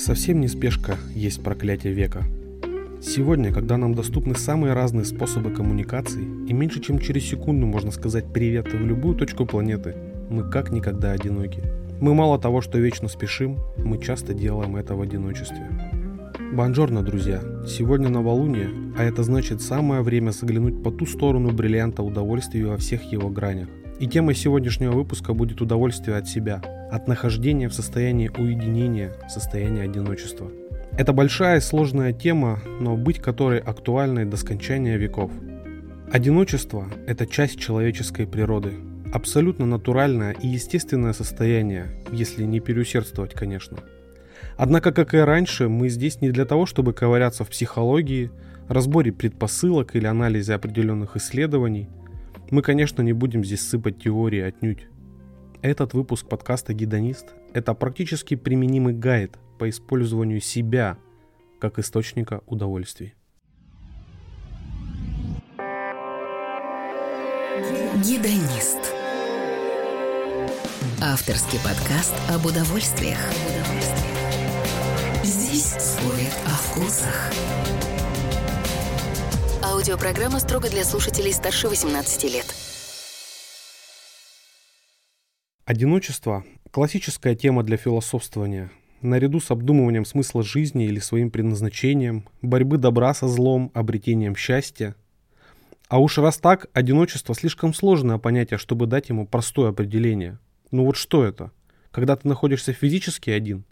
Совсем не спешка есть проклятие века. Сегодня, когда нам доступны самые разные способы коммуникации, и меньше чем через секунду можно сказать привет в любую точку планеты, мы как никогда одиноки. Мы мало того, что вечно спешим, мы часто делаем это в одиночестве. Бонжорно, друзья! Сегодня новолуние, а это значит самое время заглянуть по ту сторону бриллианта удовольствия во всех его гранях. И темой сегодняшнего выпуска будет удовольствие от себя, от нахождения в состоянии уединения, состоянии одиночества. Это большая и сложная тема, но быть которой актуальной до скончания веков. Одиночество – это часть человеческой природы, абсолютно натуральное и естественное состояние, если не переусердствовать, конечно. Однако, как и раньше, мы здесь не для того, чтобы ковыряться в психологии, разборе предпосылок или анализе определенных исследований – мы, конечно, не будем здесь сыпать теории отнюдь. Этот выпуск подкаста «Гидонист» — это практически применимый гайд по использованию себя как источника удовольствий. Гидонист. Авторский подкаст об удовольствиях. Здесь спорят о вкусах. Аудиопрограмма строго для слушателей старше 18 лет. Одиночество – классическая тема для философствования. Наряду с обдумыванием смысла жизни или своим предназначением, борьбы добра со злом, обретением счастья. А уж раз так, одиночество слишком сложное понятие, чтобы дать ему простое определение. Ну вот что это? Когда ты находишься физически один?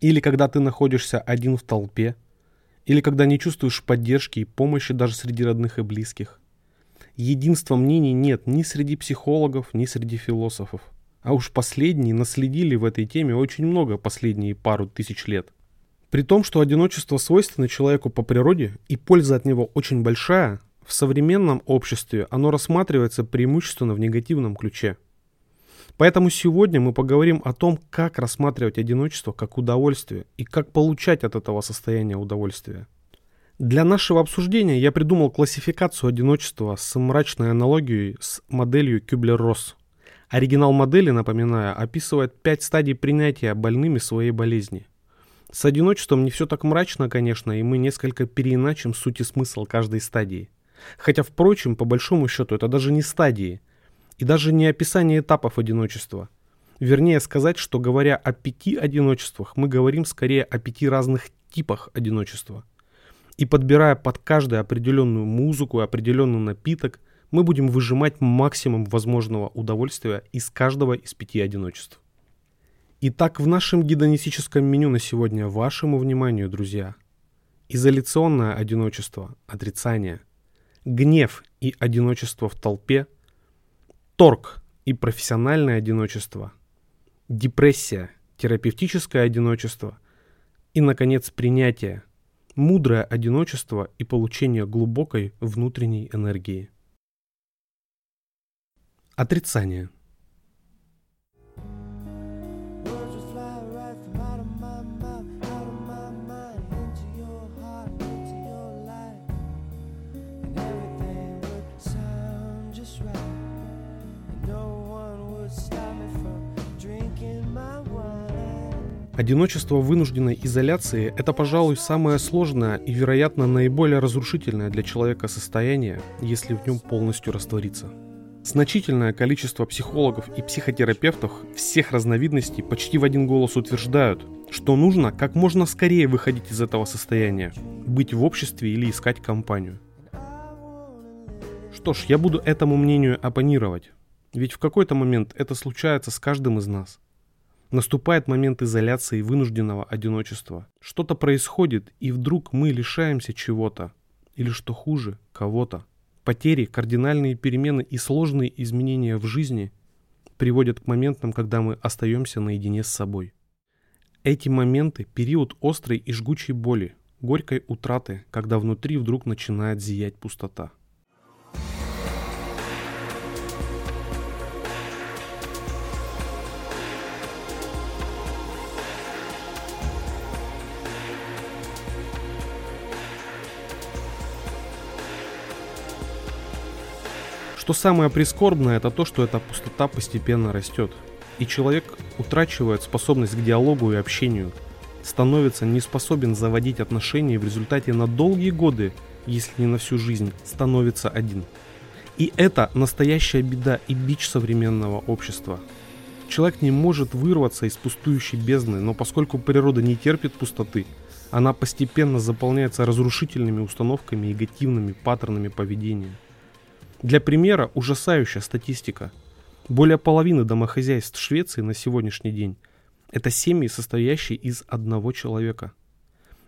Или когда ты находишься один в толпе – или когда не чувствуешь поддержки и помощи даже среди родных и близких. Единства мнений нет ни среди психологов, ни среди философов. А уж последние наследили в этой теме очень много последние пару тысяч лет. При том, что одиночество свойственно человеку по природе и польза от него очень большая, в современном обществе оно рассматривается преимущественно в негативном ключе – Поэтому сегодня мы поговорим о том, как рассматривать одиночество как удовольствие и как получать от этого состояния удовольствия. Для нашего обсуждения я придумал классификацию одиночества с мрачной аналогией с моделью Кюблер-Росс. Оригинал модели, напоминаю, описывает пять стадий принятия больными своей болезни. С одиночеством не все так мрачно, конечно, и мы несколько переиначим суть и смысл каждой стадии. Хотя, впрочем, по большому счету, это даже не стадии – и даже не описание этапов одиночества. Вернее сказать, что говоря о пяти одиночествах, мы говорим скорее о пяти разных типах одиночества. И подбирая под каждую определенную музыку и определенный напиток, мы будем выжимать максимум возможного удовольствия из каждого из пяти одиночеств. Итак, в нашем гидонистическом меню на сегодня вашему вниманию, друзья, изоляционное одиночество, отрицание, гнев и одиночество в толпе – торг и профессиональное одиночество, депрессия, терапевтическое одиночество. И, наконец, принятие, мудрое одиночество и получение глубокой внутренней энергии. Отрицание – Одиночество вынужденной изоляции – это, пожалуй, самое сложное и, вероятно, наиболее разрушительное для человека состояние, если в нем полностью раствориться. Значительное количество психологов и психотерапевтов всех разновидностей почти в один голос утверждают, что нужно как можно скорее выходить из этого состояния, быть в обществе или искать компанию. Что ж, я буду этому мнению оппонировать, ведь в какой-то момент это случается с каждым из нас. Наступает момент изоляции и вынужденного одиночества. Что-то происходит, и вдруг мы лишаемся чего-то. Или что хуже, кого-то. Потери, кардинальные перемены и сложные изменения в жизни приводят к моментам, когда мы остаемся наедине с собой. Эти моменты – период острой и жгучей боли, горькой утраты, когда внутри вдруг начинает зиять пустота. Что самое прискорбное, это то, что эта пустота постепенно растет. И человек утрачивает способность к диалогу и общению. становится не способен заводить отношения и в результате на долгие годы, если не на всю жизнь, становится один. И это настоящая беда и бич современного общества. Человек не может вырваться из пустующей бездны, но поскольку природа не терпит пустоты, она постепенно заполняется разрушительными установками и негативными паттернами поведения. Для примера ужасающая статистика. Более половины домохозяйств Швеции на сегодняшний день – это семьи, состоящие из одного человека.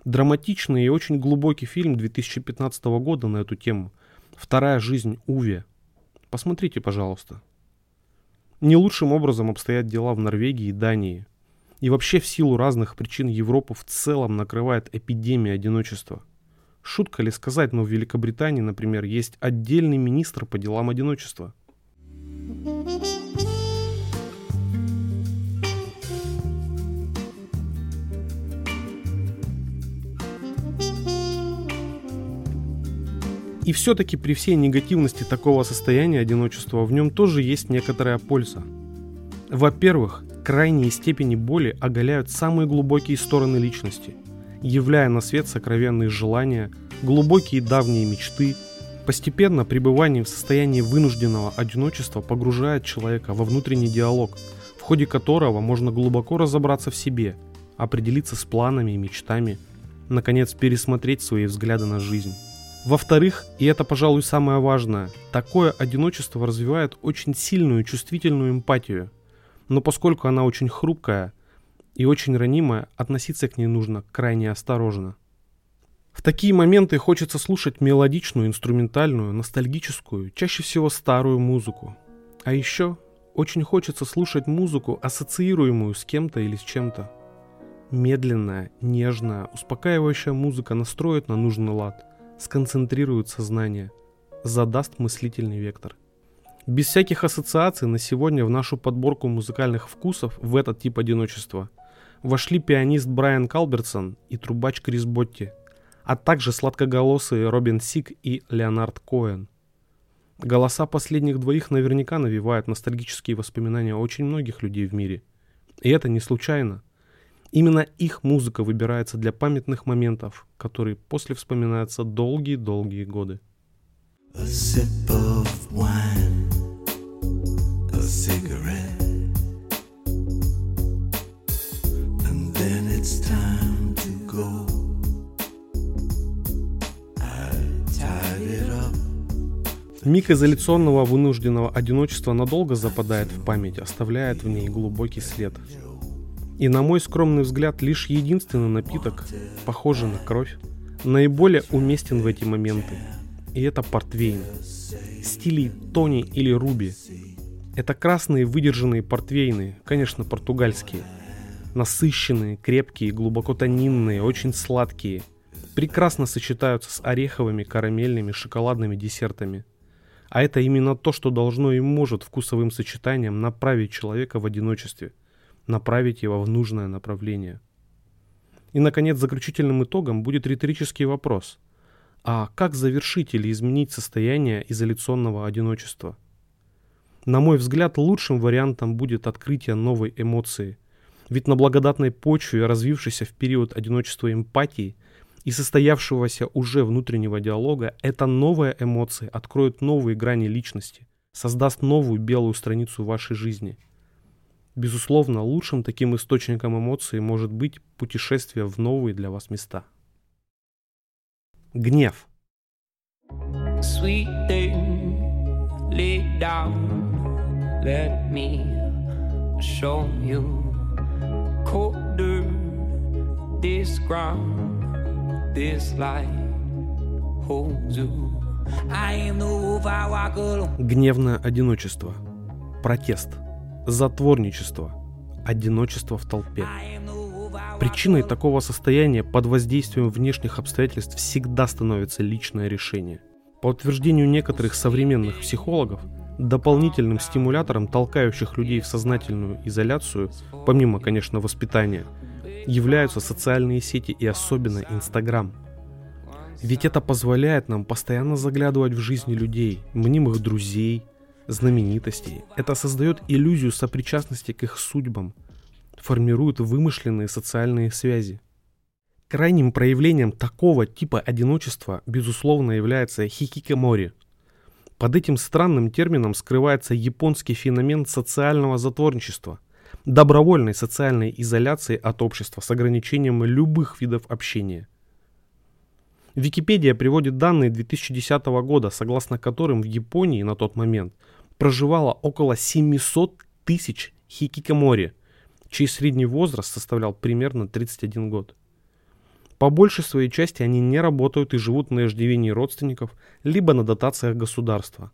Драматичный и очень глубокий фильм 2015 года на эту тему «Вторая жизнь Уве». Посмотрите, пожалуйста. Не лучшим образом обстоят дела в Норвегии и Дании – и вообще в силу разных причин Европу в целом накрывает эпидемия одиночества. Шутка ли сказать, но в Великобритании, например, есть отдельный министр по делам одиночества. И все-таки при всей негативности такого состояния одиночества в нем тоже есть некоторая польза. Во-первых, крайние степени боли оголяют самые глубокие стороны личности, являя на свет сокровенные желания, глубокие давние мечты. Постепенно пребывание в состоянии вынужденного одиночества погружает человека во внутренний диалог, в ходе которого можно глубоко разобраться в себе, определиться с планами и мечтами, наконец пересмотреть свои взгляды на жизнь. Во-вторых, и это, пожалуй, самое важное, такое одиночество развивает очень сильную чувствительную эмпатию – но поскольку она очень хрупкая и очень ранимая, относиться к ней нужно крайне осторожно. В такие моменты хочется слушать мелодичную, инструментальную, ностальгическую, чаще всего старую музыку. А еще очень хочется слушать музыку, ассоциируемую с кем-то или с чем-то. Медленная, нежная, успокаивающая музыка настроит на нужный лад, сконцентрирует сознание, задаст мыслительный вектор – без всяких ассоциаций на сегодня в нашу подборку музыкальных вкусов в этот тип одиночества вошли пианист Брайан Калбертсон и трубач Крис Ботти, а также сладкоголосые Робин Сик и Леонард Коэн. Голоса последних двоих наверняка навевают ностальгические воспоминания очень многих людей в мире. И это не случайно. Именно их музыка выбирается для памятных моментов, которые после вспоминаются долгие-долгие годы. A sip of wine. Миг изоляционного вынужденного одиночества надолго западает в память, оставляет в ней глубокий след. И на мой скромный взгляд, лишь единственный напиток, похожий на кровь, наиболее уместен в эти моменты. И это портвейн. Стилей Тони или Руби, это красные выдержанные портвейны, конечно, португальские. Насыщенные, крепкие, глубоко тонинные, очень сладкие. Прекрасно сочетаются с ореховыми, карамельными, шоколадными десертами. А это именно то, что должно и может вкусовым сочетанием направить человека в одиночестве, направить его в нужное направление. И, наконец, заключительным итогом будет риторический вопрос. А как завершить или изменить состояние изоляционного одиночества – на мой взгляд, лучшим вариантом будет открытие новой эмоции. Ведь на благодатной почве, развившейся в период одиночества эмпатии и состоявшегося уже внутреннего диалога, эта новая эмоция откроет новые грани личности, создаст новую белую страницу вашей жизни. Безусловно, лучшим таким источником эмоций может быть путешествие в новые для вас места. Гнев. This ground, Гневное одиночество, протест, затворничество, одиночество в толпе. Причиной такого состояния под воздействием внешних обстоятельств всегда становится личное решение. По утверждению некоторых современных психологов, Дополнительным стимулятором, толкающих людей в сознательную изоляцию, помимо, конечно, воспитания, являются социальные сети и особенно Инстаграм. Ведь это позволяет нам постоянно заглядывать в жизни людей, мнимых друзей, знаменитостей. Это создает иллюзию сопричастности к их судьбам, формирует вымышленные социальные связи – Крайним проявлением такого типа одиночества, безусловно, является хикикамори. Под этим странным термином скрывается японский феномен социального затворничества, добровольной социальной изоляции от общества с ограничением любых видов общения. Википедия приводит данные 2010 года, согласно которым в Японии на тот момент проживало около 700 тысяч хикикамори, чей средний возраст составлял примерно 31 год. По большей своей части они не работают и живут на иждивении родственников, либо на дотациях государства.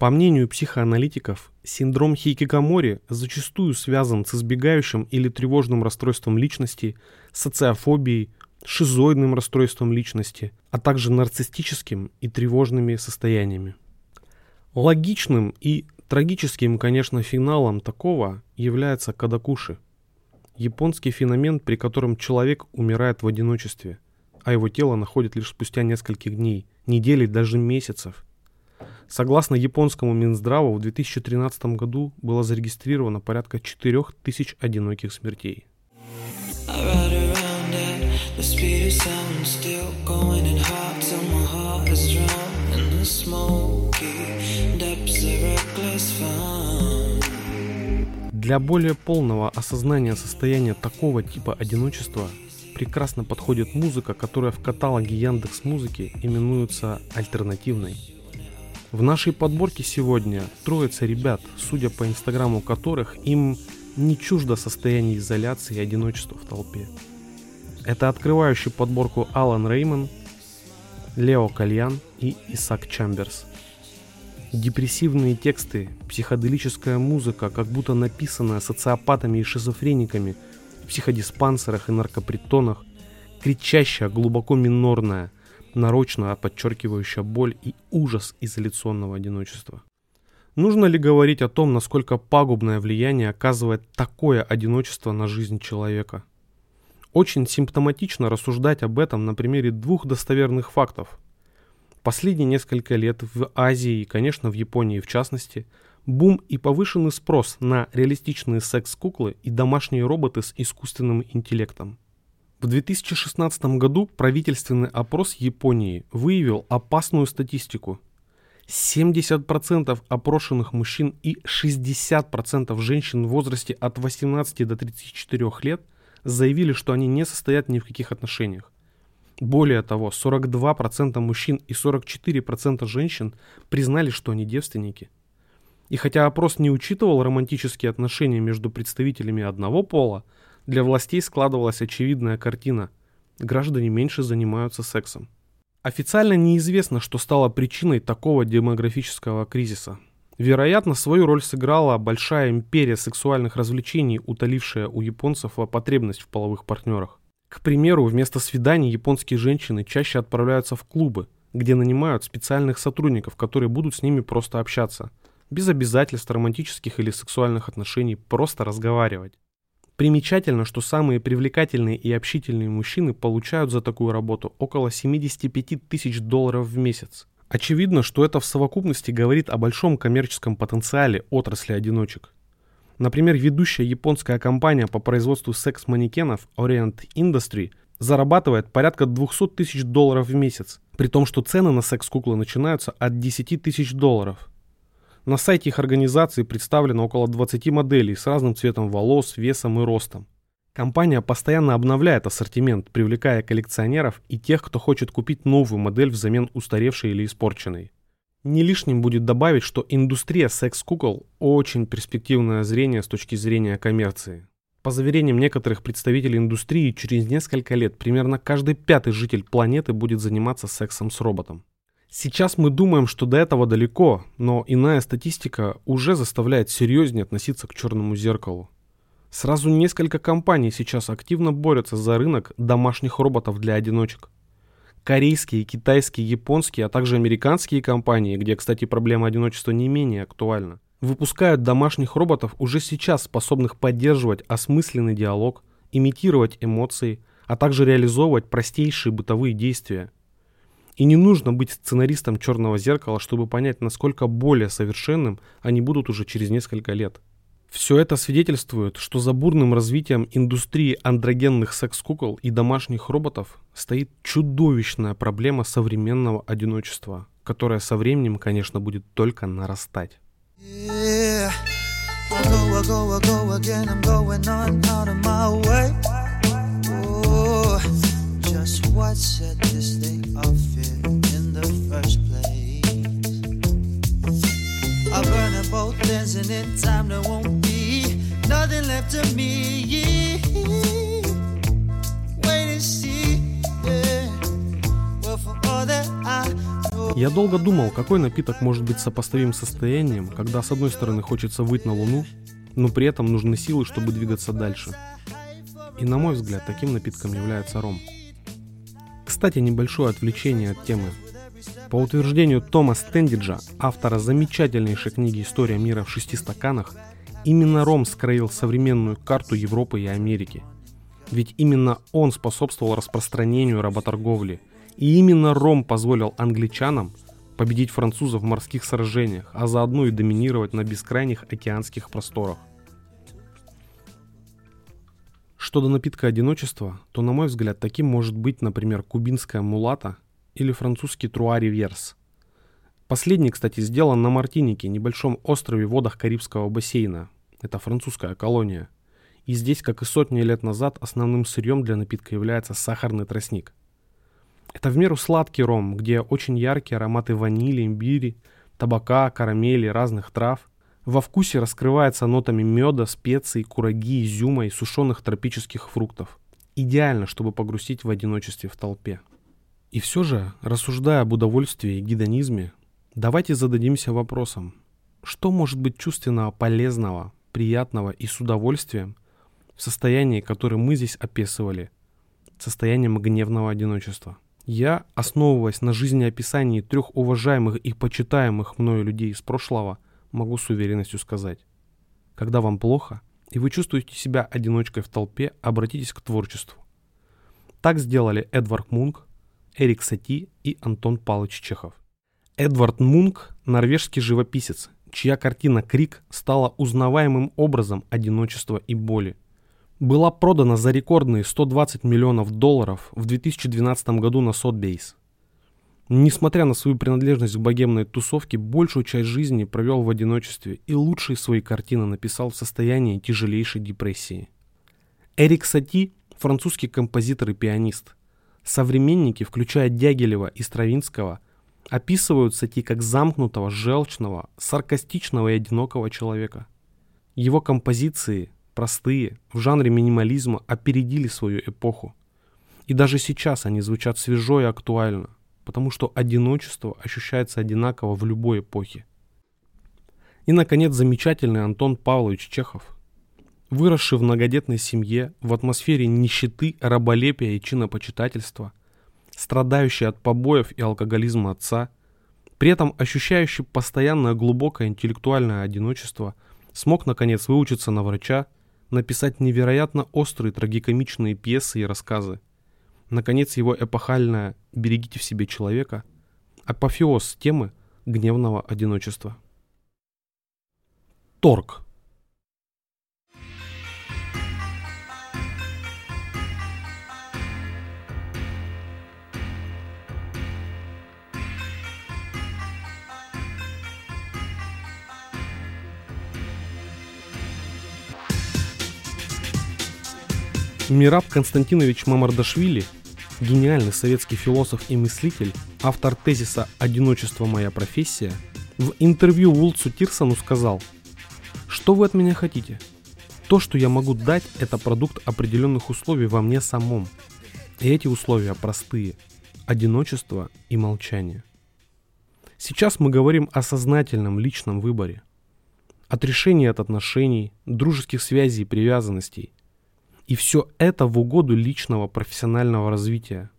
По мнению психоаналитиков, синдром хикикамори зачастую связан с избегающим или тревожным расстройством личности, социофобией, шизоидным расстройством личности, а также нарциссическим и тревожными состояниями. Логичным и трагическим, конечно, финалом такого является кадакуши – Японский феномен, при котором человек умирает в одиночестве, а его тело находит лишь спустя нескольких дней, недель даже месяцев. Согласно японскому Минздраву, в 2013 году было зарегистрировано порядка 4000 одиноких смертей. Для более полного осознания состояния такого типа одиночества прекрасно подходит музыка, которая в каталоге Яндекс Музыки именуется альтернативной. В нашей подборке сегодня троица ребят, судя по инстаграму которых им не чуждо состояние изоляции и одиночества в толпе. Это открывающий подборку Алан Реймон, Лео Кальян и Исаак Чамберс – Депрессивные тексты, психоделическая музыка, как будто написанная социопатами и шизофрениками в психодиспансерах и наркопритонах, кричащая, глубоко минорная, нарочно подчеркивающая боль и ужас изоляционного одиночества. Нужно ли говорить о том, насколько пагубное влияние оказывает такое одиночество на жизнь человека? Очень симптоматично рассуждать об этом на примере двух достоверных фактов – Последние несколько лет в Азии и, конечно, в Японии в частности, бум и повышенный спрос на реалистичные секс-куклы и домашние роботы с искусственным интеллектом. В 2016 году правительственный опрос Японии выявил опасную статистику. 70% опрошенных мужчин и 60% женщин в возрасте от 18 до 34 лет заявили, что они не состоят ни в каких отношениях. Более того, 42% мужчин и 44% женщин признали, что они девственники. И хотя опрос не учитывал романтические отношения между представителями одного пола, для властей складывалась очевидная картина. Граждане меньше занимаются сексом. Официально неизвестно, что стало причиной такого демографического кризиса. Вероятно, свою роль сыграла большая империя сексуальных развлечений, утолившая у японцев потребность в половых партнерах. К примеру, вместо свиданий японские женщины чаще отправляются в клубы, где нанимают специальных сотрудников, которые будут с ними просто общаться. Без обязательств романтических или сексуальных отношений, просто разговаривать. Примечательно, что самые привлекательные и общительные мужчины получают за такую работу около 75 тысяч долларов в месяц. Очевидно, что это в совокупности говорит о большом коммерческом потенциале отрасли одиночек. Например, ведущая японская компания по производству секс-манекенов Orient Industry зарабатывает порядка 200 тысяч долларов в месяц, при том, что цены на секс-куклы начинаются от 10 тысяч долларов. На сайте их организации представлено около 20 моделей с разным цветом волос, весом и ростом. Компания постоянно обновляет ассортимент, привлекая коллекционеров и тех, кто хочет купить новую модель взамен устаревшей или испорченной. Не лишним будет добавить, что индустрия секс-кукол очень перспективное зрение с точки зрения коммерции. По заверениям некоторых представителей индустрии, через несколько лет примерно каждый пятый житель планеты будет заниматься сексом с роботом. Сейчас мы думаем, что до этого далеко, но иная статистика уже заставляет серьезнее относиться к черному зеркалу. Сразу несколько компаний сейчас активно борются за рынок домашних роботов для одиночек корейские, китайские, японские, а также американские компании, где, кстати, проблема одиночества не менее актуальна, выпускают домашних роботов, уже сейчас способных поддерживать осмысленный диалог, имитировать эмоции, а также реализовывать простейшие бытовые действия. И не нужно быть сценаристом «Черного зеркала», чтобы понять, насколько более совершенным они будут уже через несколько лет. Все это свидетельствует, что за бурным развитием индустрии андрогенных секс-кукол и домашних роботов стоит чудовищная проблема современного одиночества, которая со временем, конечно, будет только нарастать. Я долго думал, какой напиток может быть сопоставим состоянием, когда с одной стороны хочется выйти на Луну, но при этом нужны силы, чтобы двигаться дальше. И на мой взгляд, таким напитком является ром. Кстати, небольшое отвлечение от темы. По утверждению Тома Стендиджа, автора замечательнейшей книги «История мира в шести стаканах», именно ром скроил современную карту Европы и Америки. Ведь именно он способствовал распространению работорговли – и именно Ром позволил англичанам победить французов в морских сражениях, а заодно и доминировать на бескрайних океанских просторах. Что до напитка одиночества, то, на мой взгляд, таким может быть, например, кубинская мулата или французский труари верс. Последний, кстати, сделан на Мартинике, небольшом острове в водах Карибского бассейна. Это французская колония. И здесь, как и сотни лет назад, основным сырьем для напитка является сахарный тростник – это в меру сладкий ром, где очень яркие ароматы ванили, имбири, табака, карамели, разных трав. Во вкусе раскрывается нотами меда, специй, кураги, изюма и сушеных тропических фруктов. Идеально, чтобы погрузить в одиночестве в толпе. И все же, рассуждая об удовольствии и гедонизме, давайте зададимся вопросом, что может быть чувственного, полезного, приятного и с удовольствием в состоянии, которое мы здесь описывали, состоянием гневного одиночества. Я, основываясь на жизнеописании трех уважаемых и почитаемых мною людей из прошлого, могу с уверенностью сказать. Когда вам плохо, и вы чувствуете себя одиночкой в толпе, обратитесь к творчеству. Так сделали Эдвард Мунк, Эрик Сати и Антон Павлович Чехов. Эдвард Мунк – норвежский живописец, чья картина «Крик» стала узнаваемым образом одиночества и боли – была продана за рекордные 120 миллионов долларов в 2012 году на Sotheby's. Несмотря на свою принадлежность к богемной тусовке, большую часть жизни провел в одиночестве и лучшие свои картины написал в состоянии тяжелейшей депрессии. Эрик Сати – французский композитор и пианист. Современники, включая Дягилева и Стравинского, описывают Сати как замкнутого, желчного, саркастичного и одинокого человека. Его композиции простые, в жанре минимализма опередили свою эпоху. И даже сейчас они звучат свежо и актуально, потому что одиночество ощущается одинаково в любой эпохе. И, наконец, замечательный Антон Павлович Чехов, выросший в многодетной семье, в атмосфере нищеты, раболепия и чинопочитательства, страдающий от побоев и алкоголизма отца, при этом ощущающий постоянное глубокое интеллектуальное одиночество, смог, наконец, выучиться на врача, написать невероятно острые трагикомичные пьесы и рассказы. Наконец, его эпохальная «Берегите в себе человека» – апофеоз темы гневного одиночества. Торг – Мираб Константинович Мамардашвили, гениальный советский философ и мыслитель, автор тезиса «Одиночество – моя профессия», в интервью Вулцу Тирсону сказал, «Что вы от меня хотите? То, что я могу дать, это продукт определенных условий во мне самом. И эти условия простые – одиночество и молчание. Сейчас мы говорим о сознательном личном выборе, отрешении от отношений, дружеских связей и привязанностей – и все это в угоду личного профессионального развития.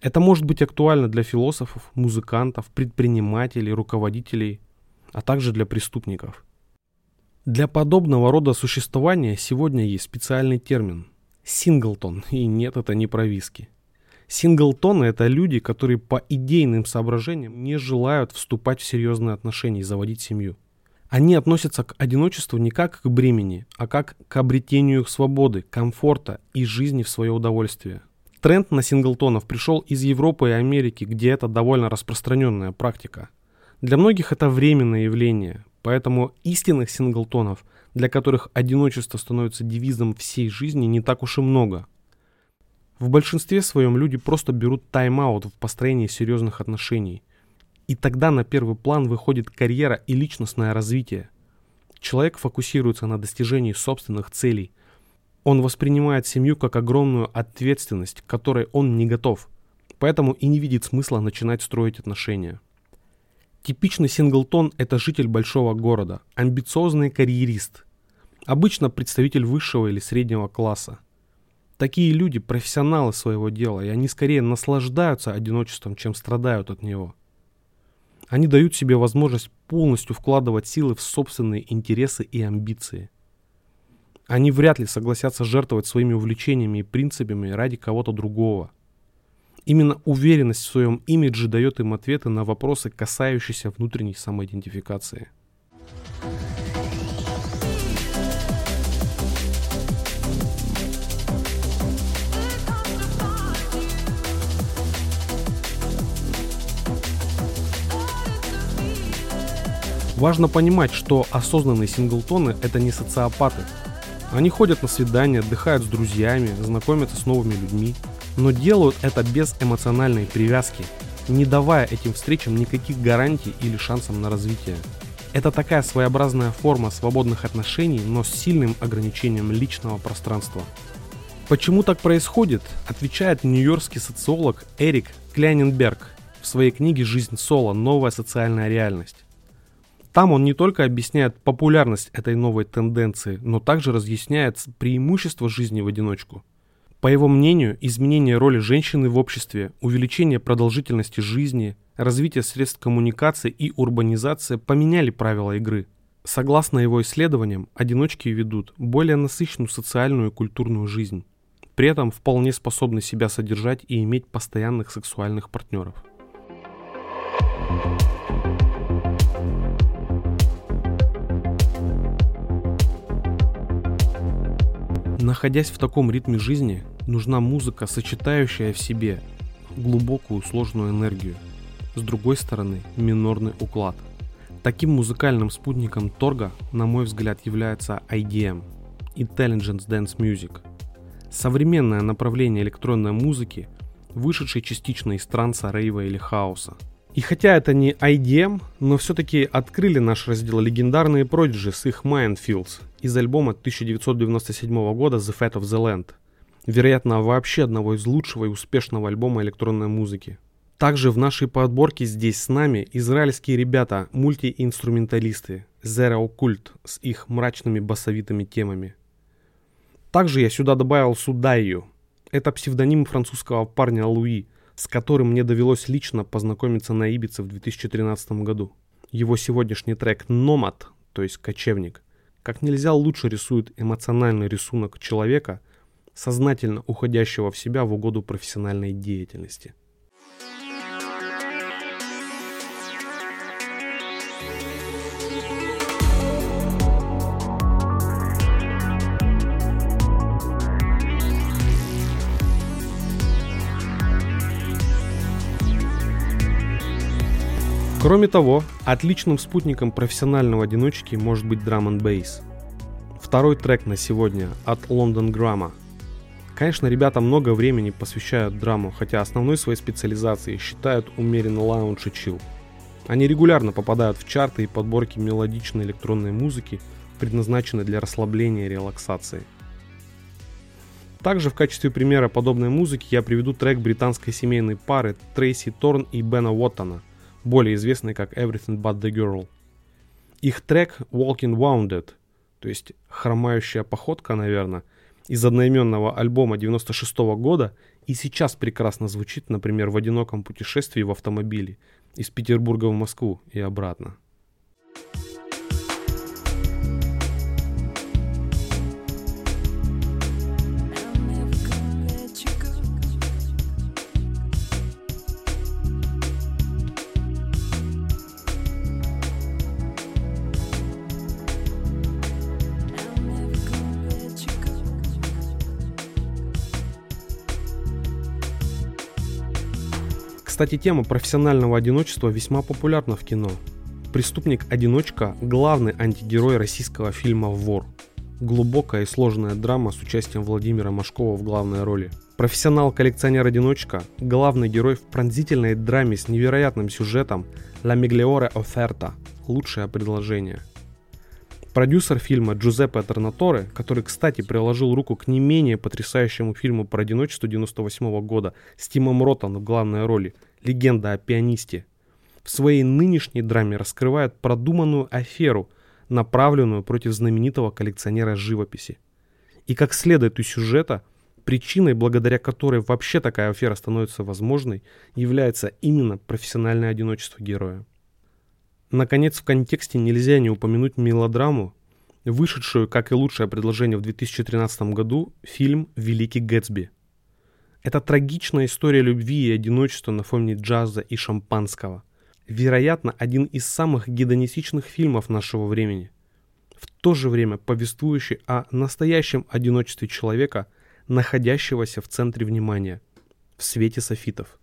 Это может быть актуально для философов, музыкантов, предпринимателей, руководителей, а также для преступников. Для подобного рода существования сегодня есть специальный термин – синглтон, и нет, это не про виски. Синглтоны – это люди, которые по идейным соображениям не желают вступать в серьезные отношения и заводить семью. Они относятся к одиночеству не как к бремени, а как к обретению свободы, комфорта и жизни в свое удовольствие. Тренд на синглтонов пришел из Европы и Америки, где это довольно распространенная практика. Для многих это временное явление, поэтому истинных синглтонов, для которых одиночество становится девизом всей жизни, не так уж и много. В большинстве своем люди просто берут тайм-аут в построении серьезных отношений. И тогда на первый план выходит карьера и личностное развитие. Человек фокусируется на достижении собственных целей. Он воспринимает семью как огромную ответственность, к которой он не готов. Поэтому и не видит смысла начинать строить отношения. Типичный синглтон – это житель большого города, амбициозный карьерист, обычно представитель высшего или среднего класса. Такие люди – профессионалы своего дела, и они скорее наслаждаются одиночеством, чем страдают от него. Они дают себе возможность полностью вкладывать силы в собственные интересы и амбиции. Они вряд ли согласятся жертвовать своими увлечениями и принципами ради кого-то другого. Именно уверенность в своем имидже дает им ответы на вопросы, касающиеся внутренней самоидентификации. Важно понимать, что осознанные синглтоны – это не социопаты. Они ходят на свидания, отдыхают с друзьями, знакомятся с новыми людьми, но делают это без эмоциональной привязки, не давая этим встречам никаких гарантий или шансов на развитие. Это такая своеобразная форма свободных отношений, но с сильным ограничением личного пространства. Почему так происходит, отвечает нью-йоркский социолог Эрик Кляйненберг в своей книге «Жизнь Соло. Новая социальная реальность». Там он не только объясняет популярность этой новой тенденции, но также разъясняет преимущества жизни в одиночку. По его мнению, изменение роли женщины в обществе, увеличение продолжительности жизни, развитие средств коммуникации и урбанизация поменяли правила игры. Согласно его исследованиям, одиночки ведут более насыщенную социальную и культурную жизнь. При этом вполне способны себя содержать и иметь постоянных сексуальных партнеров. Находясь в таком ритме жизни, нужна музыка, сочетающая в себе глубокую сложную энергию. С другой стороны, минорный уклад. Таким музыкальным спутником торга, на мой взгляд, является IDM – Intelligence Dance Music. Современное направление электронной музыки, вышедшей частично из транса, рейва или хаоса – и хотя это не IDM, но все-таки открыли наш раздел легендарные Prodigy с их Mindfields из альбома 1997 года The Fat of the Land. Вероятно, вообще одного из лучшего и успешного альбома электронной музыки. Также в нашей подборке здесь с нами израильские ребята, мультиинструменталисты Zero Cult с их мрачными басовитыми темами. Также я сюда добавил Судайю. Это псевдоним французского парня Луи – с которым мне довелось лично познакомиться на Ибице в 2013 году. Его сегодняшний трек «Номад», то есть «Кочевник», как нельзя лучше рисует эмоциональный рисунок человека, сознательно уходящего в себя в угоду профессиональной деятельности. Кроме того, отличным спутником профессионального одиночки может быть драм н бейс. Второй трек на сегодня от London Grammar. Конечно, ребята много времени посвящают драму, хотя основной своей специализацией считают умеренно лаунж и чил. Они регулярно попадают в чарты и подборки мелодичной электронной музыки, предназначенной для расслабления и релаксации. Также в качестве примера подобной музыки я приведу трек британской семейной пары Трейси Торн и Бена Уоттона, более известный как Everything But The Girl. Их трек Walking Wounded, то есть хромающая походка, наверное, из одноименного альбома 96 -го года и сейчас прекрасно звучит, например, в одиноком путешествии в автомобиле из Петербурга в Москву и обратно. Кстати, тема профессионального одиночества весьма популярна в кино. Преступник-одиночка – главный антигерой российского фильма «Вор». Глубокая и сложная драма с участием Владимира Машкова в главной роли. Профессионал-коллекционер-одиночка – главный герой в пронзительной драме с невероятным сюжетом «La migliore offerta» – лучшее предложение. Продюсер фильма Джузеппе Торнаторе, который, кстати, приложил руку к не менее потрясающему фильму про одиночество 98 года с Тимом Ротом в главной роли «Легенда о пианисте», в своей нынешней драме раскрывает продуманную аферу, направленную против знаменитого коллекционера живописи. И как следует из сюжета, причиной, благодаря которой вообще такая афера становится возможной, является именно профессиональное одиночество героя. Наконец, в контексте нельзя не упомянуть мелодраму, вышедшую, как и лучшее предложение в 2013 году, фильм «Великий Гэтсби». Это трагичная история любви и одиночества на фоне джаза и шампанского вероятно, один из самых гедонистичных фильмов нашего времени. В то же время повествующий о настоящем одиночестве человека, находящегося в центре внимания, в свете софитов.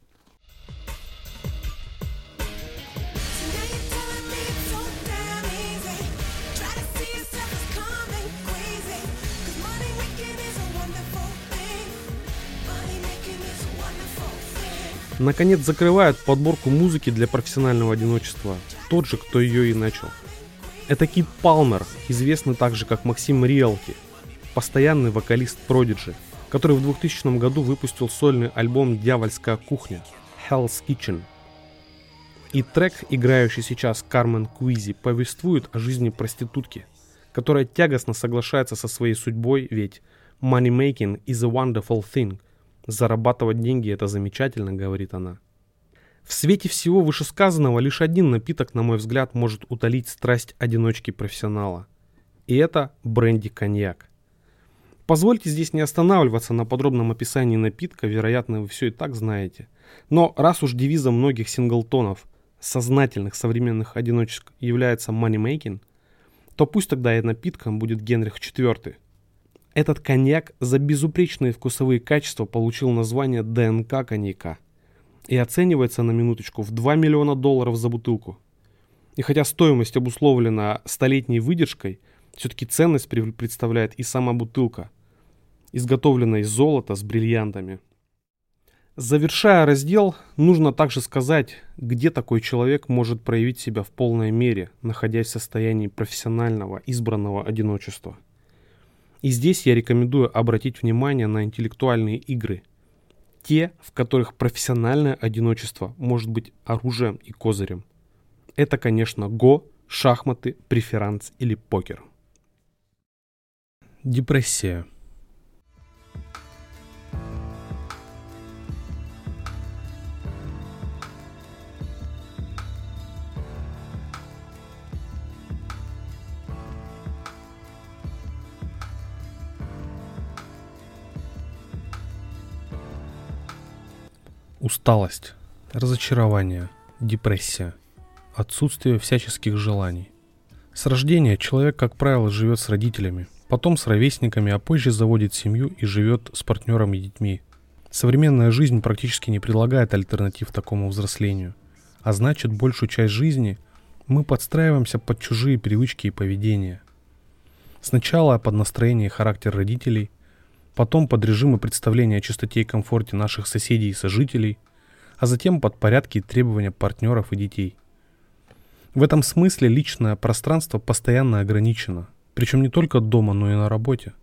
Наконец закрывает подборку музыки для профессионального одиночества. Тот же, кто ее и начал. Это Кит Палмер, известный также как Максим Риалти, постоянный вокалист Prodigy, который в 2000 году выпустил сольный альбом «Дьявольская кухня» Hell's Kitchen. И трек, играющий сейчас Кармен Куизи, повествует о жизни проститутки, которая тягостно соглашается со своей судьбой, ведь «money making is a wonderful thing», Зарабатывать деньги – это замечательно, говорит она. В свете всего вышесказанного лишь один напиток, на мой взгляд, может утолить страсть одиночки-профессионала. И это бренди-коньяк. Позвольте здесь не останавливаться на подробном описании напитка, вероятно, вы все и так знаете. Но раз уж девизом многих синглтонов, сознательных современных одиночек, является money-making, то пусть тогда и напитком будет Генрих IV – этот коньяк за безупречные вкусовые качества получил название ДНК коньяка и оценивается на минуточку в 2 миллиона долларов за бутылку. И хотя стоимость обусловлена столетней выдержкой, все-таки ценность представляет и сама бутылка, изготовленная из золота с бриллиантами. Завершая раздел, нужно также сказать, где такой человек может проявить себя в полной мере, находясь в состоянии профессионального избранного одиночества. И здесь я рекомендую обратить внимание на интеллектуальные игры. Те, в которых профессиональное одиночество может быть оружием и козырем. Это, конечно, го, шахматы, преферанс или покер. Депрессия – Усталость, разочарование, депрессия, отсутствие всяческих желаний. С рождения человек, как правило, живет с родителями, потом с ровесниками, а позже заводит семью и живет с партнером и детьми. Современная жизнь практически не предлагает альтернатив такому взрослению, а значит большую часть жизни мы подстраиваемся под чужие привычки и поведения. Сначала под настроение и характер родителей, потом под режимы представления о чистоте и комфорте наших соседей и сожителей, а затем под порядки и требования партнеров и детей. В этом смысле личное пространство постоянно ограничено, причем не только дома, но и на работе.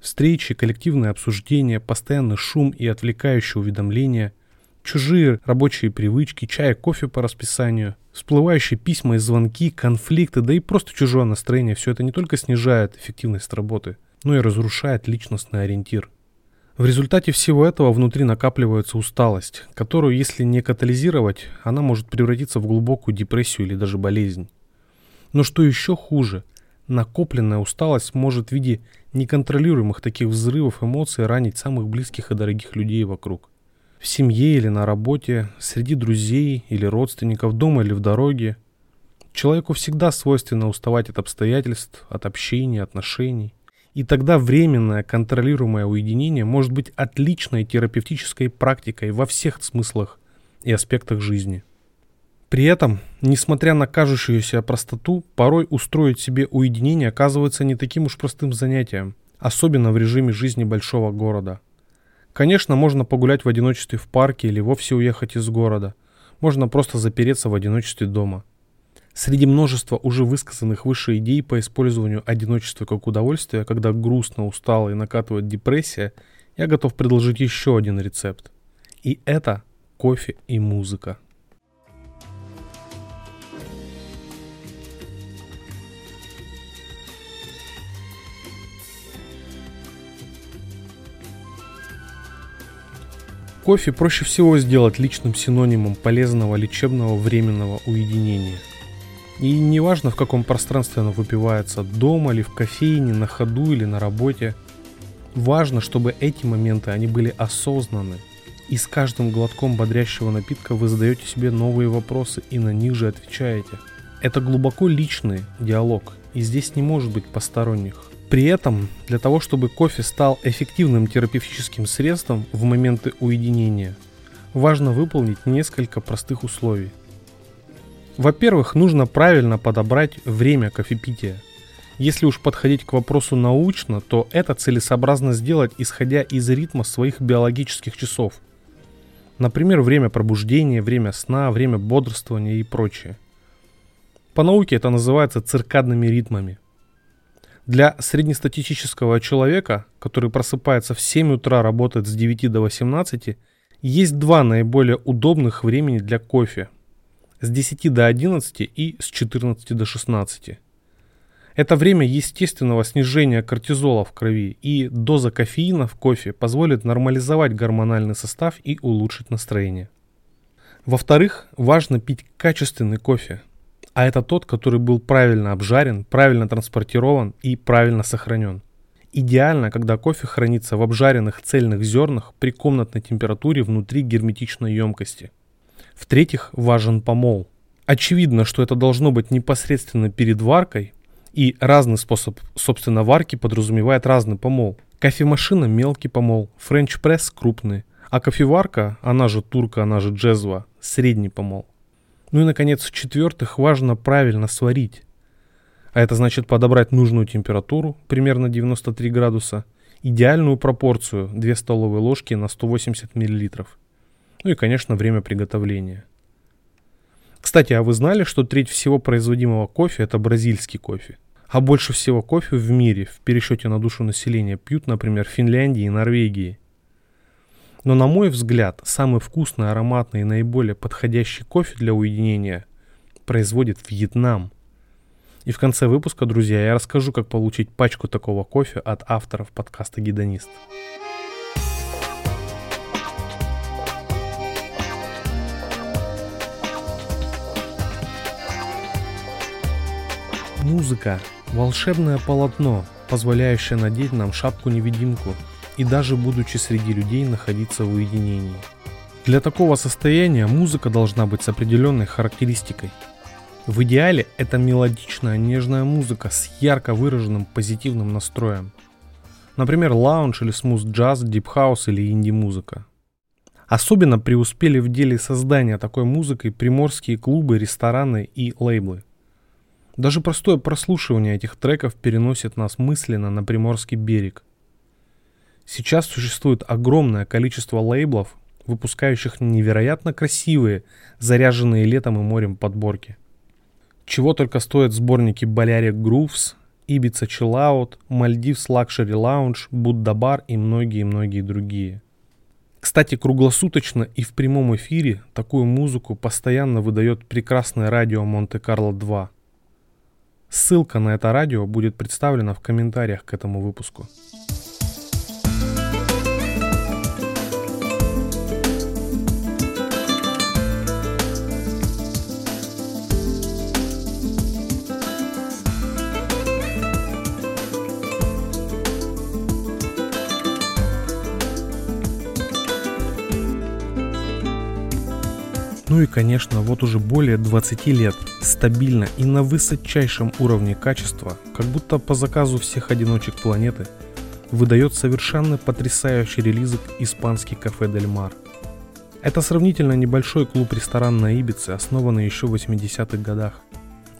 Встречи, коллективные обсуждения, постоянный шум и отвлекающие уведомления, чужие рабочие привычки, чай, кофе по расписанию, всплывающие письма и звонки, конфликты, да и просто чужое настроение – все это не только снижает эффективность работы – но и разрушает личностный ориентир. В результате всего этого внутри накапливается усталость, которую, если не катализировать, она может превратиться в глубокую депрессию или даже болезнь. Но что еще хуже, накопленная усталость может в виде неконтролируемых таких взрывов эмоций ранить самых близких и дорогих людей вокруг. В семье или на работе, среди друзей или родственников, дома или в дороге. Человеку всегда свойственно уставать от обстоятельств, от общения, отношений. И тогда временное контролируемое уединение может быть отличной терапевтической практикой во всех смыслах и аспектах жизни. При этом, несмотря на кажущуюся простоту, порой устроить себе уединение оказывается не таким уж простым занятием, особенно в режиме жизни большого города. Конечно, можно погулять в одиночестве в парке или вовсе уехать из города. Можно просто запереться в одиночестве дома. Среди множества уже высказанных выше идей по использованию одиночества как удовольствия, когда грустно, устало и накатывает депрессия, я готов предложить еще один рецепт. И это кофе и музыка. Кофе проще всего сделать личным синонимом полезного лечебного временного уединения. И неважно в каком пространстве оно выпивается, дома или в кофейне, на ходу или на работе. Важно, чтобы эти моменты, они были осознаны. И с каждым глотком бодрящего напитка вы задаете себе новые вопросы и на них же отвечаете. Это глубоко личный диалог, и здесь не может быть посторонних. При этом, для того, чтобы кофе стал эффективным терапевтическим средством в моменты уединения, важно выполнить несколько простых условий. Во-первых, нужно правильно подобрать время кофепития. Если уж подходить к вопросу научно, то это целесообразно сделать, исходя из ритма своих биологических часов. Например, время пробуждения, время сна, время бодрствования и прочее. По науке это называется циркадными ритмами – для среднестатистического человека, который просыпается в 7 утра, работает с 9 до 18, есть два наиболее удобных времени для кофе. С 10 до 11 и с 14 до 16. Это время естественного снижения кортизола в крови, и доза кофеина в кофе позволит нормализовать гормональный состав и улучшить настроение. Во-вторых, важно пить качественный кофе – а это тот, который был правильно обжарен, правильно транспортирован и правильно сохранен. Идеально, когда кофе хранится в обжаренных цельных зернах при комнатной температуре внутри герметичной емкости. В-третьих, важен помол. Очевидно, что это должно быть непосредственно перед варкой, и разный способ, собственно, варки подразумевает разный помол. Кофемашина – мелкий помол, френч-пресс – крупный, а кофеварка, она же турка, она же джезва – средний помол. Ну и, наконец, в-четвертых, важно правильно сварить. А это значит подобрать нужную температуру, примерно 93 градуса, идеальную пропорцию 2 столовые ложки на 180 мл. Ну и, конечно, время приготовления. Кстати, а вы знали, что треть всего производимого кофе это бразильский кофе? А больше всего кофе в мире в пересчете на душу населения пьют, например, Финляндии и Норвегии – но на мой взгляд, самый вкусный, ароматный и наиболее подходящий кофе для уединения производит Вьетнам. И в конце выпуска, друзья, я расскажу, как получить пачку такого кофе от авторов подкаста «Гедонист». Музыка – волшебное полотно, позволяющее надеть нам шапку-невидимку – и даже будучи среди людей находиться в уединении. Для такого состояния музыка должна быть с определенной характеристикой. В идеале это мелодичная нежная музыка с ярко выраженным позитивным настроем. Например, лаунж или smooth jazz, deep house или инди-музыка. Особенно преуспели в деле создания такой музыкой приморские клубы, рестораны и лейблы. Даже простое прослушивание этих треков переносит нас мысленно на Приморский берег, Сейчас существует огромное количество лейблов, выпускающих невероятно красивые, заряженные летом и морем подборки. Чего только стоят сборники Balearic Grooves, Ibiza Chill Out, Maldives Luxury Lounge, Buddha Bar и многие-многие другие. Кстати, круглосуточно и в прямом эфире такую музыку постоянно выдает прекрасное радио Монте-Карло 2. Ссылка на это радио будет представлена в комментариях к этому выпуску. Ну и, конечно, вот уже более 20 лет стабильно и на высочайшем уровне качества, как будто по заказу всех одиночек планеты, выдает совершенно потрясающий релизик испанский кафе Дель Мар. Это сравнительно небольшой клуб-ресторан на Ибице, основанный еще в 80-х годах.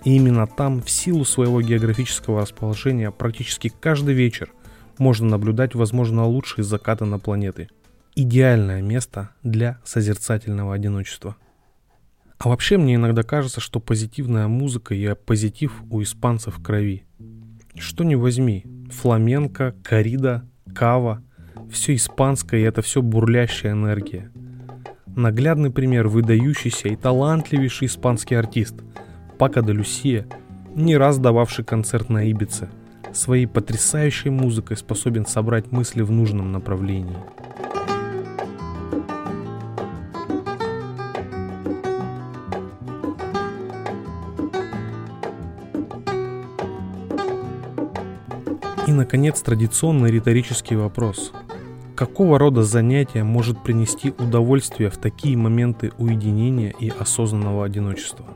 И именно там, в силу своего географического расположения, практически каждый вечер можно наблюдать, возможно, лучшие закаты на планеты. Идеальное место для созерцательного одиночества. А вообще мне иногда кажется, что позитивная музыка и позитив у испанцев в крови. Что не возьми, фламенко, корида, кава, все испанское и это все бурлящая энергия. Наглядный пример выдающийся и талантливейший испанский артист Пака де Люсия, не раз дававший концерт на Ибице – своей потрясающей музыкой способен собрать мысли в нужном направлении. Наконец, традиционный риторический вопрос. Какого рода занятие может принести удовольствие в такие моменты уединения и осознанного одиночества?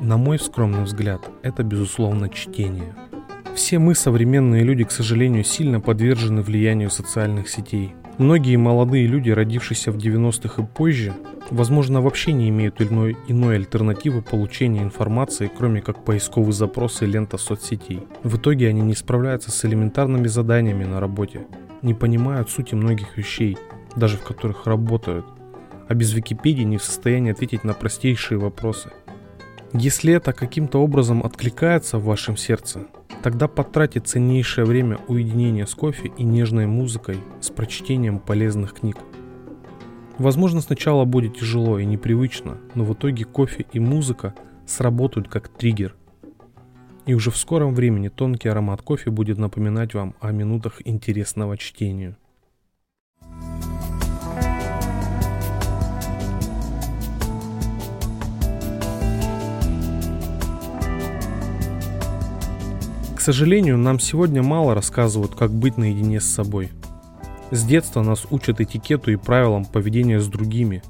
На мой скромный взгляд, это, безусловно, чтение – все мы, современные люди, к сожалению, сильно подвержены влиянию социальных сетей. Многие молодые люди, родившиеся в 90-х и позже, возможно, вообще не имеют иной, иной альтернативы получения информации, кроме как поисковый запрос и лента соцсетей. В итоге они не справляются с элементарными заданиями на работе, не понимают сути многих вещей, даже в которых работают, а без Википедии не в состоянии ответить на простейшие вопросы. Если это каким-то образом откликается в вашем сердце, Тогда потратить ценнейшее время уединения с кофе и нежной музыкой с прочтением полезных книг. Возможно, сначала будет тяжело и непривычно, но в итоге кофе и музыка сработают как триггер. И уже в скором времени тонкий аромат кофе будет напоминать вам о минутах интересного чтения. Сожалению, нам сегодня мало рассказывают, как быть наедине с собой. С детства нас учат этикету и правилам поведения с другими,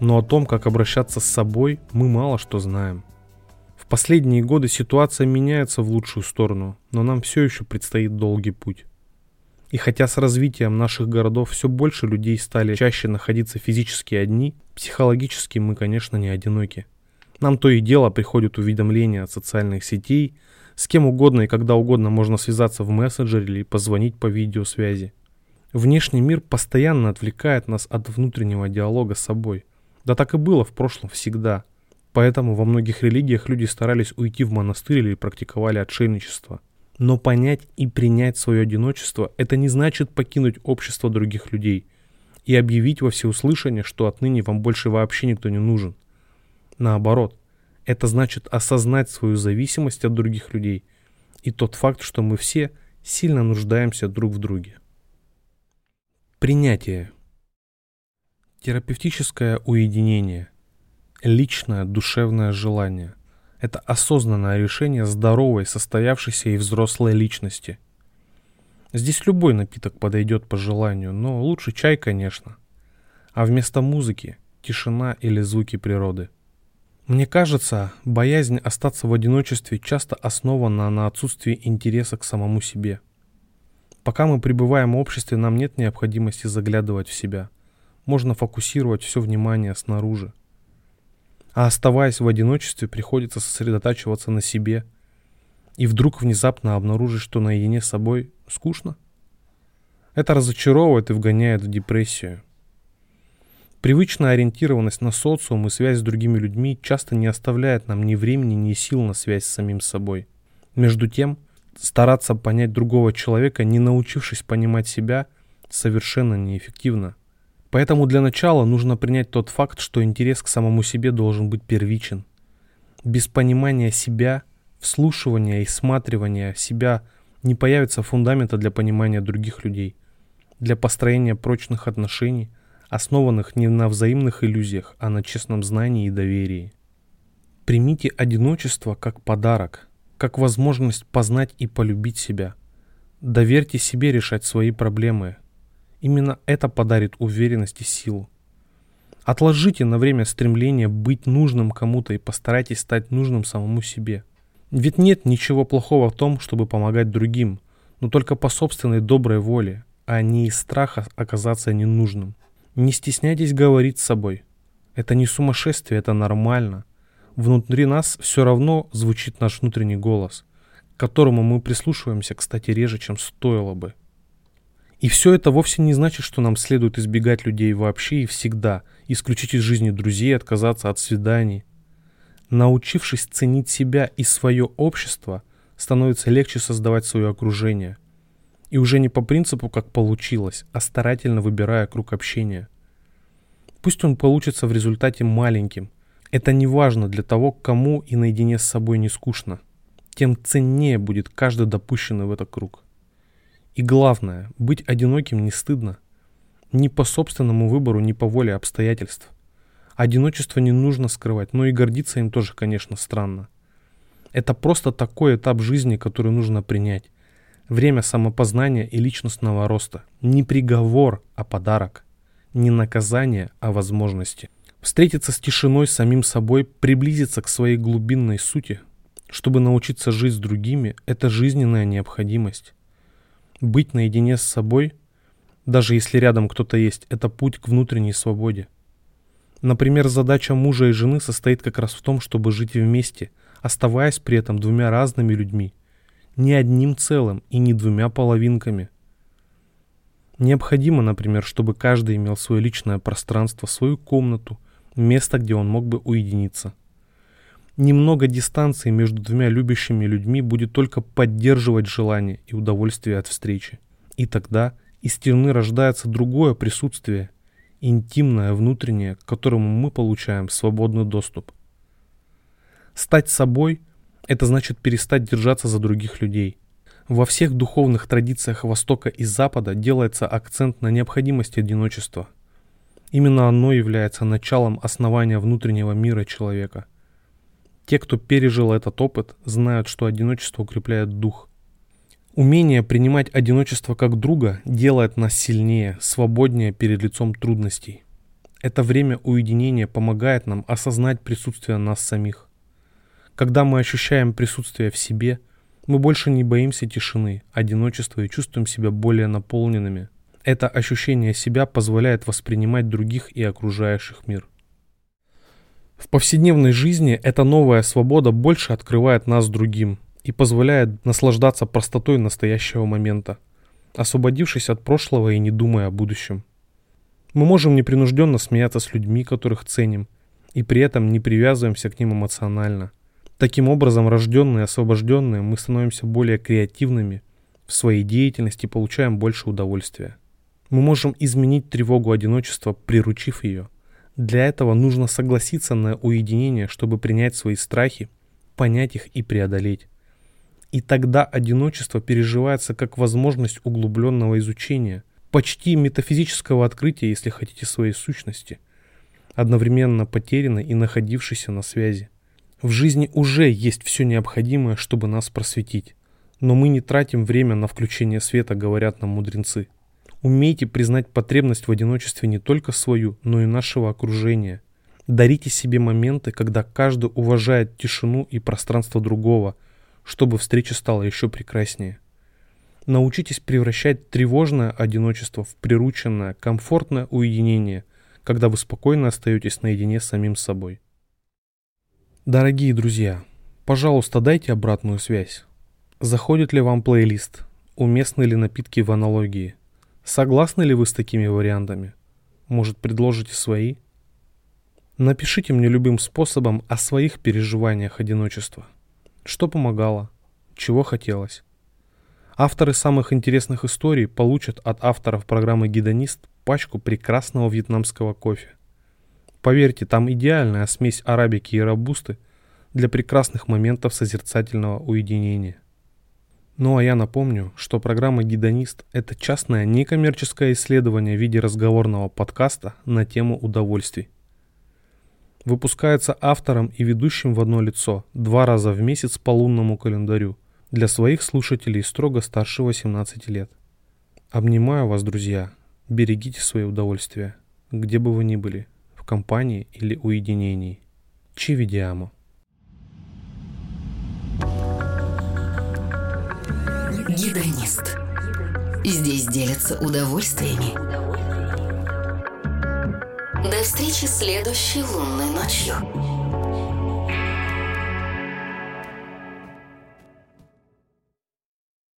но о том, как обращаться с собой, мы мало что знаем. В последние годы ситуация меняется в лучшую сторону, но нам все еще предстоит долгий путь. И хотя с развитием наших городов все больше людей стали чаще находиться физически одни, психологически мы, конечно, не одиноки. Нам то и дело приходят уведомления от социальных сетей – с кем угодно и когда угодно можно связаться в мессенджере или позвонить по видеосвязи. Внешний мир постоянно отвлекает нас от внутреннего диалога с собой. Да так и было в прошлом всегда. Поэтому во многих религиях люди старались уйти в монастырь или практиковали отшельничество. Но понять и принять свое одиночество – это не значит покинуть общество других людей и объявить во всеуслышание, что отныне вам больше вообще никто не нужен. Наоборот, это значит осознать свою зависимость от других людей и тот факт, что мы все сильно нуждаемся друг в друге. Принятие. Терапевтическое уединение. Личное душевное желание. Это осознанное решение здоровой, состоявшейся и взрослой личности. Здесь любой напиток подойдет по желанию, но лучше чай, конечно. А вместо музыки – тишина или звуки природы – мне кажется, боязнь остаться в одиночестве часто основана на отсутствии интереса к самому себе. Пока мы пребываем в обществе, нам нет необходимости заглядывать в себя. Можно фокусировать все внимание снаружи. А оставаясь в одиночестве, приходится сосредотачиваться на себе. И вдруг внезапно обнаружить, что наедине с собой скучно. Это разочаровывает и вгоняет в депрессию. Привычная ориентированность на социум и связь с другими людьми часто не оставляет нам ни времени, ни сил на связь с самим собой. Между тем, стараться понять другого человека, не научившись понимать себя, совершенно неэффективно. Поэтому для начала нужно принять тот факт, что интерес к самому себе должен быть первичен. Без понимания себя, вслушивания и сматривания себя не появится фундамента для понимания других людей, для построения прочных отношений – основанных не на взаимных иллюзиях, а на честном знании и доверии. Примите одиночество как подарок, как возможность познать и полюбить себя. Доверьте себе решать свои проблемы. Именно это подарит уверенность и силу. Отложите на время стремление быть нужным кому-то и постарайтесь стать нужным самому себе. Ведь нет ничего плохого в том, чтобы помогать другим, но только по собственной доброй воле, а не из страха оказаться ненужным. Не стесняйтесь говорить с собой. Это не сумасшествие, это нормально. Внутри нас все равно звучит наш внутренний голос, к которому мы прислушиваемся, кстати, реже, чем стоило бы. И все это вовсе не значит, что нам следует избегать людей вообще и всегда, исключить из жизни друзей, отказаться от свиданий. Научившись ценить себя и свое общество, становится легче создавать свое окружение. И уже не по принципу, как получилось, а старательно выбирая круг общения. Пусть он получится в результате маленьким. Это не важно для того, кому и наедине с собой не скучно. Тем ценнее будет каждый допущенный в этот круг. И главное, быть одиноким не стыдно. Ни по собственному выбору, ни по воле обстоятельств. Одиночество не нужно скрывать, но и гордиться им тоже, конечно, странно. Это просто такой этап жизни, который нужно принять. Время самопознания и личностного роста. Не приговор, а подарок. Не наказание, а возможности. Встретиться с тишиной самим собой, приблизиться к своей глубинной сути, чтобы научиться жить с другими, это жизненная необходимость. Быть наедине с собой, даже если рядом кто-то есть, это путь к внутренней свободе. Например, задача мужа и жены состоит как раз в том, чтобы жить вместе, оставаясь при этом двумя разными людьми, не одним целым и не двумя половинками. Необходимо, например, чтобы каждый имел свое личное пространство, свою комнату, место, где он мог бы уединиться – Немного дистанции между двумя любящими людьми будет только поддерживать желание и удовольствие от встречи. И тогда из стены рождается другое присутствие, интимное, внутреннее, к которому мы получаем свободный доступ. Стать собой – это значит перестать держаться за других людей. Во всех духовных традициях Востока и Запада делается акцент на необходимости одиночества. Именно оно является началом основания внутреннего мира человека – те, кто пережил этот опыт, знают, что одиночество укрепляет дух. Умение принимать одиночество как друга делает нас сильнее, свободнее перед лицом трудностей. Это время уединения помогает нам осознать присутствие нас самих. Когда мы ощущаем присутствие в себе, мы больше не боимся тишины, одиночества и чувствуем себя более наполненными. Это ощущение себя позволяет воспринимать других и окружающих мир. В повседневной жизни эта новая свобода больше открывает нас другим и позволяет наслаждаться простотой настоящего момента, освободившись от прошлого и не думая о будущем. Мы можем непринужденно смеяться с людьми, которых ценим, и при этом не привязываемся к ним эмоционально. Таким образом, рожденные освобожденные, мы становимся более креативными в своей деятельности получаем больше удовольствия. Мы можем изменить тревогу одиночества, приручив ее – для этого нужно согласиться на уединение, чтобы принять свои страхи, понять их и преодолеть. И тогда одиночество переживается как возможность углубленного изучения, почти метафизического открытия, если хотите, своей сущности, одновременно потерянной и находившейся на связи. В жизни уже есть все необходимое, чтобы нас просветить, но мы не тратим время на включение света, говорят нам мудренцы. Умейте признать потребность в одиночестве не только свою, но и нашего окружения. Дарите себе моменты, когда каждый уважает тишину и пространство другого, чтобы встреча стала еще прекраснее. Научитесь превращать тревожное одиночество в прирученное, комфортное уединение, когда вы спокойно остаетесь наедине с самим собой. Дорогие друзья, пожалуйста, дайте обратную связь. Заходит ли вам плейлист? Уместны ли напитки в аналогии? Согласны ли вы с такими вариантами? Может, предложите свои? Напишите мне любым способом о своих переживаниях одиночества. Что помогало? Чего хотелось? Авторы самых интересных историй получат от авторов программы «Гидонист» пачку прекрасного вьетнамского кофе. Поверьте, там идеальная смесь арабики и рабусты для прекрасных моментов созерцательного уединения. Ну а я напомню, что программа «Гидонист» — это частное некоммерческое исследование в виде разговорного подкаста на тему удовольствий. Выпускается автором и ведущим в одно лицо два раза в месяц по лунному календарю для своих слушателей строго старше 18 лет. Обнимаю вас, друзья. Берегите свои удовольствия, где бы вы ни были, компании или уединении. Чивидиамо. Гедонист. Здесь делятся удовольствиями. До встречи следующей лунной ночью.